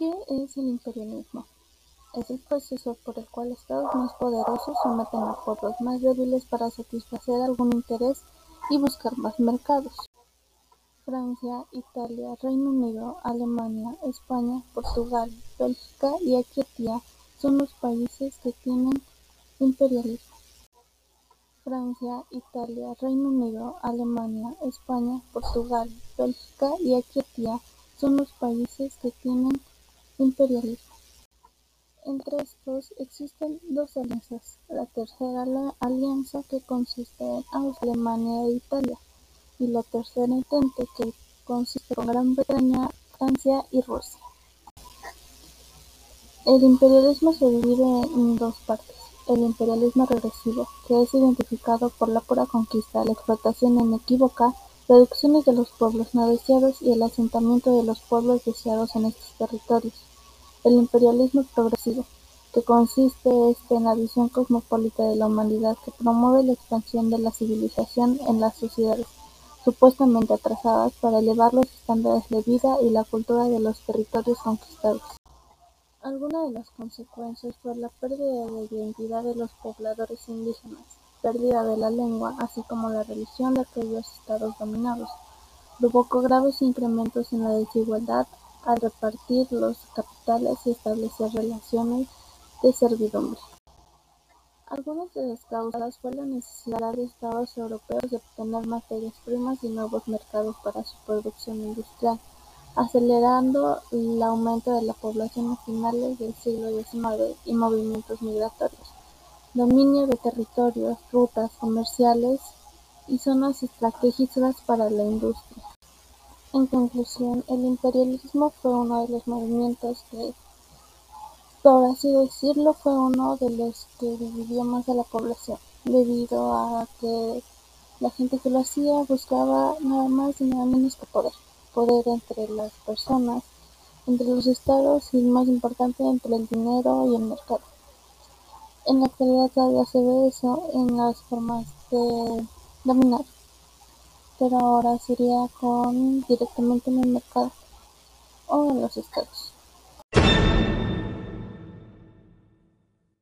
¿Qué es el imperialismo? Es el proceso por el cual estados más poderosos someten a pueblos más débiles para satisfacer algún interés y buscar más mercados. Francia, Italia, Reino Unido, Alemania, España, Portugal, Bélgica y Etiopía son los países que tienen imperialismo. Francia, Italia, Reino Unido, Alemania, España, Portugal, Bélgica y Etiopía son los países que tienen imperialismo. Entre estos existen dos alianzas, la tercera alianza que consiste en Austria, Alemania e Italia, y la tercera entente que consiste en Gran Bretaña, Francia y Rusia. El imperialismo se divide en dos partes, el imperialismo regresivo, que es identificado por la pura conquista, la explotación inequívoca, reducciones de los pueblos no deseados y el asentamiento de los pueblos deseados en estos territorios. El imperialismo progresivo, que consiste este en la visión cosmopolita de la humanidad que promueve la expansión de la civilización en las sociedades supuestamente atrasadas para elevar los estándares de vida y la cultura de los territorios conquistados. Algunas de las consecuencias fue la pérdida de identidad de los pobladores indígenas, pérdida de la lengua, así como la religión de aquellos estados dominados. Provocó graves incrementos en la desigualdad al repartir los capitales y establecer relaciones de servidumbre. Algunas de las causas fue la necesidad de estados europeos de obtener materias primas y nuevos mercados para su producción industrial, acelerando el aumento de la población a finales del siglo XIX y movimientos migratorios, dominio de territorios, rutas comerciales y zonas estratégicas para la industria. En conclusión, el imperialismo fue uno de los movimientos que, por así decirlo, fue uno de los que dividió más a la población, debido a que la gente que lo hacía buscaba nada más y nada menos que poder, poder entre las personas, entre los estados y, más importante, entre el dinero y el mercado. En la actualidad todavía se ve eso en las formas de dominar pero ahora sería con directamente en el mercado o en los estados.